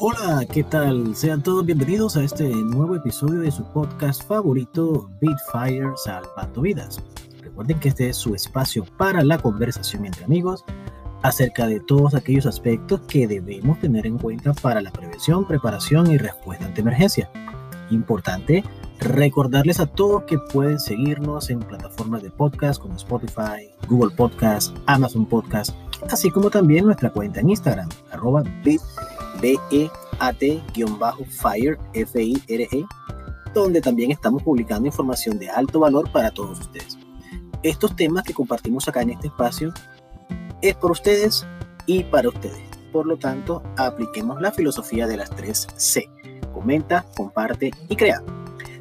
Hola, ¿qué tal? Sean todos bienvenidos a este nuevo episodio de su podcast favorito, Bitfire Salvando Vidas. Recuerden que este es su espacio para la conversación entre amigos acerca de todos aquellos aspectos que debemos tener en cuenta para la prevención, preparación y respuesta ante emergencia. Importante recordarles a todos que pueden seguirnos en plataformas de podcast como Spotify, Google Podcast, Amazon Podcast, así como también nuestra cuenta en Instagram, arroba bit BEAT-FIRE, F-I-R-E, donde también estamos publicando información de alto valor para todos ustedes. Estos temas que compartimos acá en este espacio es por ustedes y para ustedes. Por lo tanto, apliquemos la filosofía de las tres C. Comenta, comparte y crea.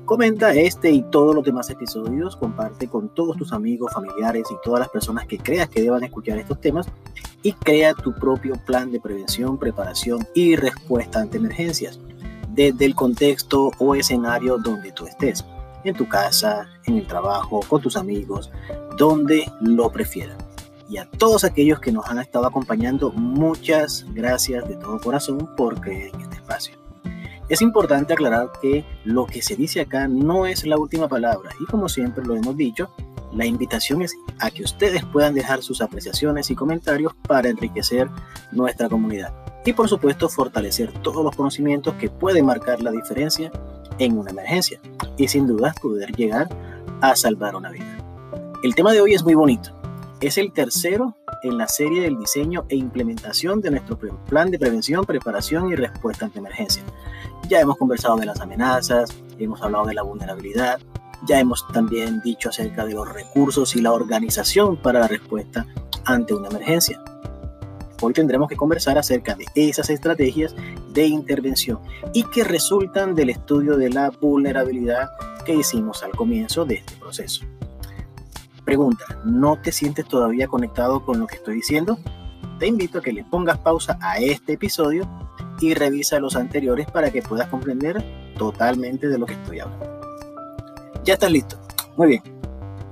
Comenta este y todos los demás episodios, comparte con todos tus amigos, familiares y todas las personas que creas que deban escuchar estos temas y crea tu propio plan de prevención, preparación y respuesta ante emergencias desde el contexto o escenario donde tú estés, en tu casa, en el trabajo, con tus amigos, donde lo prefieras. Y a todos aquellos que nos han estado acompañando, muchas gracias de todo corazón por creer en este espacio. Es importante aclarar que lo que se dice acá no es la última palabra y como siempre lo hemos dicho, la invitación es a que ustedes puedan dejar sus apreciaciones y comentarios para enriquecer nuestra comunidad y por supuesto fortalecer todos los conocimientos que pueden marcar la diferencia en una emergencia y sin duda poder llegar a salvar una vida. El tema de hoy es muy bonito. Es el tercero en la serie del diseño e implementación de nuestro plan de prevención, preparación y respuesta ante emergencia. Ya hemos conversado de las amenazas, hemos hablado de la vulnerabilidad, ya hemos también dicho acerca de los recursos y la organización para la respuesta ante una emergencia. Hoy tendremos que conversar acerca de esas estrategias de intervención y que resultan del estudio de la vulnerabilidad que hicimos al comienzo de este proceso. Pregunta, ¿no te sientes todavía conectado con lo que estoy diciendo? Te invito a que le pongas pausa a este episodio y revisa los anteriores para que puedas comprender totalmente de lo que estoy hablando. Ya estás listo. Muy bien.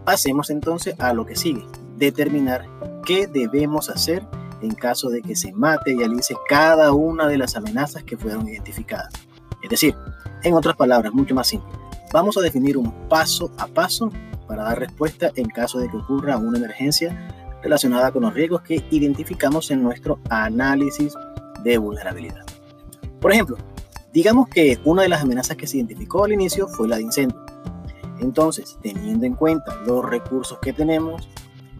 Pasemos entonces a lo que sigue. Determinar qué debemos hacer en caso de que se materialice cada una de las amenazas que fueron identificadas. Es decir, en otras palabras, mucho más simple. Vamos a definir un paso a paso para dar respuesta en caso de que ocurra una emergencia relacionada con los riesgos que identificamos en nuestro análisis de vulnerabilidad. Por ejemplo, digamos que una de las amenazas que se identificó al inicio fue la de incendio. Entonces, teniendo en cuenta los recursos que tenemos,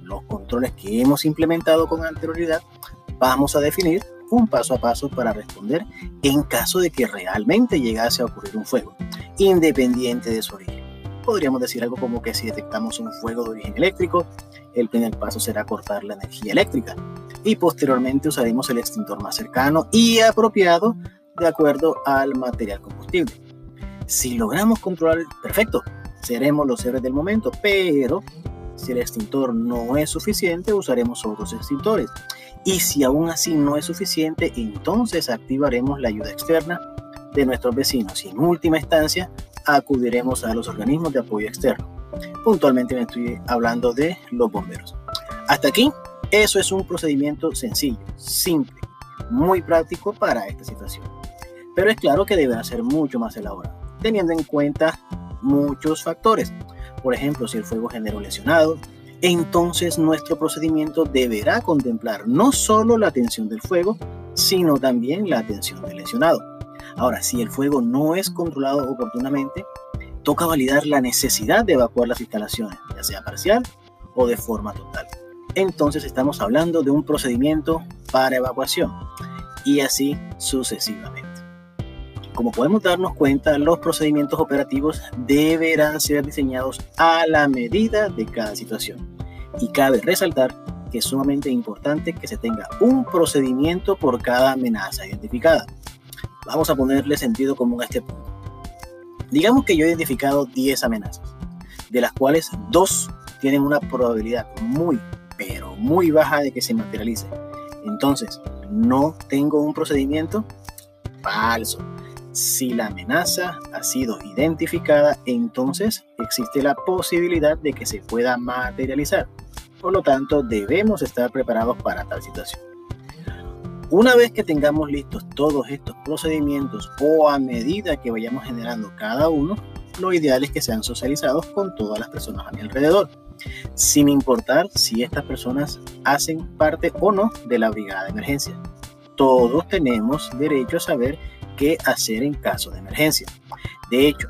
los controles que hemos implementado con anterioridad, vamos a definir un paso a paso para responder en caso de que realmente llegase a ocurrir un fuego, independiente de su origen. Podríamos decir algo como que si detectamos un fuego de origen eléctrico, el primer paso será cortar la energía eléctrica y posteriormente usaremos el extintor más cercano y apropiado de acuerdo al material combustible. Si logramos controlar, perfecto, seremos los héroes del momento, pero si el extintor no es suficiente, usaremos otros extintores. Y si aún así no es suficiente, entonces activaremos la ayuda externa de nuestros vecinos y en última instancia acudiremos a los organismos de apoyo externo. Puntualmente me estoy hablando de los bomberos. Hasta aquí, eso es un procedimiento sencillo, simple, muy práctico para esta situación pero es claro que deberá ser mucho más elaborado, teniendo en cuenta muchos factores. Por ejemplo, si el fuego generó lesionado, entonces nuestro procedimiento deberá contemplar no solo la atención del fuego, sino también la atención del lesionado. Ahora, si el fuego no es controlado oportunamente, toca validar la necesidad de evacuar las instalaciones, ya sea parcial o de forma total. Entonces estamos hablando de un procedimiento para evacuación y así sucesivamente. Como podemos darnos cuenta, los procedimientos operativos deberán ser diseñados a la medida de cada situación. Y cabe resaltar que es sumamente importante que se tenga un procedimiento por cada amenaza identificada. Vamos a ponerle sentido común a este punto. Digamos que yo he identificado 10 amenazas, de las cuales dos tienen una probabilidad muy, pero muy baja de que se materialice. Entonces, ¿no tengo un procedimiento? Falso. Si la amenaza ha sido identificada, entonces existe la posibilidad de que se pueda materializar. Por lo tanto, debemos estar preparados para tal situación. Una vez que tengamos listos todos estos procedimientos o a medida que vayamos generando cada uno, lo ideal es que sean socializados con todas las personas a mi alrededor, sin importar si estas personas hacen parte o no de la brigada de emergencia. Todos tenemos derecho a saber qué hacer en caso de emergencia. De hecho,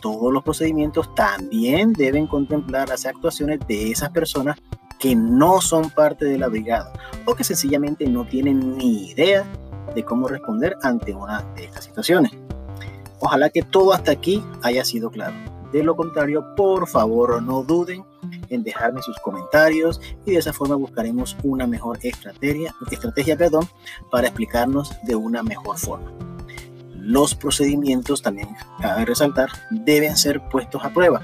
todos los procedimientos también deben contemplar las actuaciones de esas personas que no son parte de la brigada o que sencillamente no tienen ni idea de cómo responder ante una de estas situaciones. Ojalá que todo hasta aquí haya sido claro. De lo contrario, por favor no duden en dejarme sus comentarios y de esa forma buscaremos una mejor estrategia, estrategia perdón, para explicarnos de una mejor forma. Los procedimientos, también cabe resaltar, deben ser puestos a prueba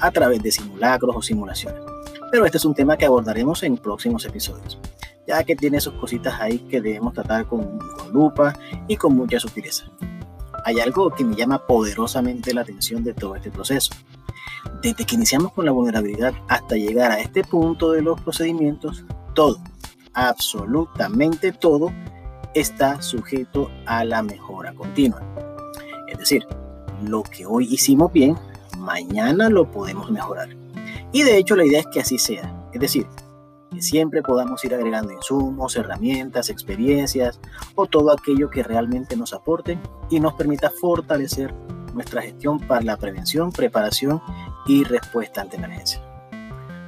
a través de simulacros o simulaciones. Pero este es un tema que abordaremos en próximos episodios, ya que tiene sus cositas ahí que debemos tratar con, con lupa y con mucha sutileza. Hay algo que me llama poderosamente la atención de todo este proceso. Desde que iniciamos con la vulnerabilidad hasta llegar a este punto de los procedimientos, todo, absolutamente todo, está sujeto a la mejora continua. Es decir, lo que hoy hicimos bien, mañana lo podemos mejorar. Y de hecho la idea es que así sea. Es decir, que siempre podamos ir agregando insumos, herramientas, experiencias o todo aquello que realmente nos aporte y nos permita fortalecer nuestra gestión para la prevención, preparación y respuesta ante emergencia.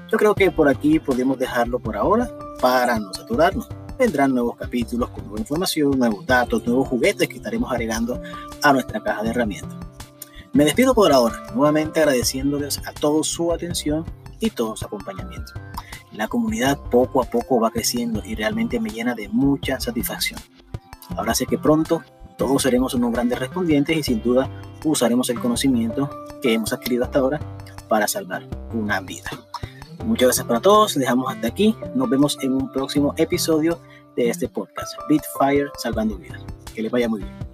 Yo creo que por aquí podemos dejarlo por ahora para no saturarnos vendrán nuevos capítulos con nueva información, nuevos datos, nuevos juguetes que estaremos agregando a nuestra caja de herramientas. Me despido por ahora, nuevamente agradeciéndoles a todos su atención y todo su acompañamiento. La comunidad poco a poco va creciendo y realmente me llena de mucha satisfacción. Ahora sé que pronto todos seremos unos grandes respondientes y sin duda usaremos el conocimiento que hemos adquirido hasta ahora para salvar una vida. Muchas gracias para todos. Dejamos hasta aquí. Nos vemos en un próximo episodio de este podcast. Bitfire Salvando Vidas. Que les vaya muy bien.